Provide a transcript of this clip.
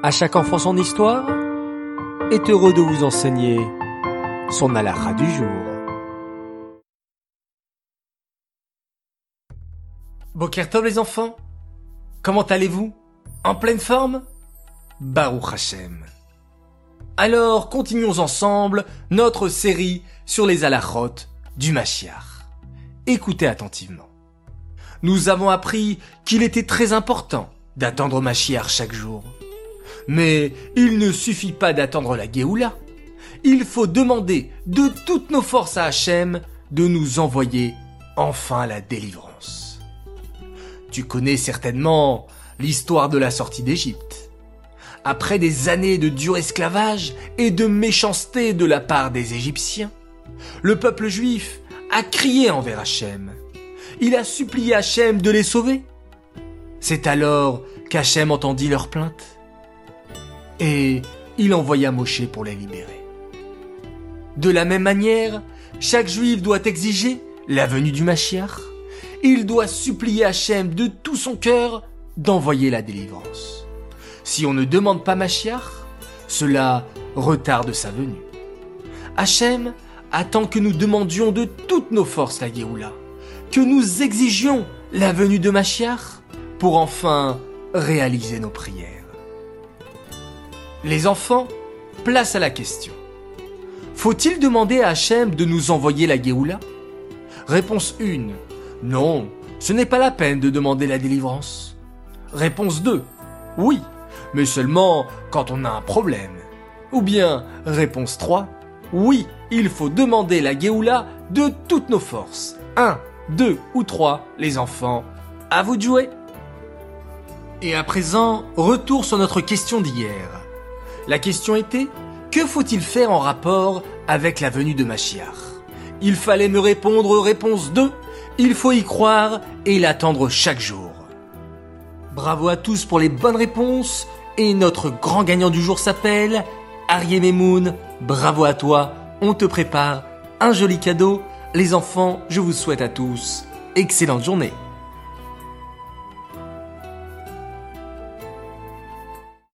À chaque enfant son histoire est heureux de vous enseigner son alara du jour. Bokertov les enfants Comment allez-vous? En pleine forme? Baruch Hashem. Alors, continuons ensemble notre série sur les alachot du Mashiach. Écoutez attentivement. Nous avons appris qu'il était très important d'attendre Mashiach chaque jour. Mais il ne suffit pas d'attendre la Géoula. Il faut demander de toutes nos forces à Hachem de nous envoyer enfin la délivrance. Tu connais certainement l'histoire de la sortie d'Égypte. Après des années de dur esclavage et de méchanceté de la part des Égyptiens, le peuple juif a crié envers Hachem. Il a supplié Hachem de les sauver. C'est alors qu'Hachem entendit leur plainte et il envoya Moshe pour les libérer. De la même manière, chaque juif doit exiger la venue du Mashiach. Il doit supplier Hachem de tout son cœur d'envoyer la délivrance. Si on ne demande pas Mashiach, cela retarde sa venue. Hachem attend que nous demandions de toutes nos forces la Géoula, que nous exigions la venue de Mashiach pour enfin réaliser nos prières. Les enfants, place à la question. Faut-il demander à Hachem de nous envoyer la Géoula? Réponse 1. Non, ce n'est pas la peine de demander la délivrance. Réponse 2. Oui, mais seulement quand on a un problème. Ou bien, réponse 3. Oui, il faut demander la Géoula de toutes nos forces. 1, 2 ou 3, les enfants. À vous de jouer. Et à présent, retour sur notre question d'hier. La question était, que faut-il faire en rapport avec la venue de Machiar? Il fallait me répondre réponse 2, il faut y croire et l'attendre chaque jour. Bravo à tous pour les bonnes réponses et notre grand gagnant du jour s'appelle Arié Memoun. Bravo à toi, on te prépare un joli cadeau. Les enfants, je vous souhaite à tous excellente journée.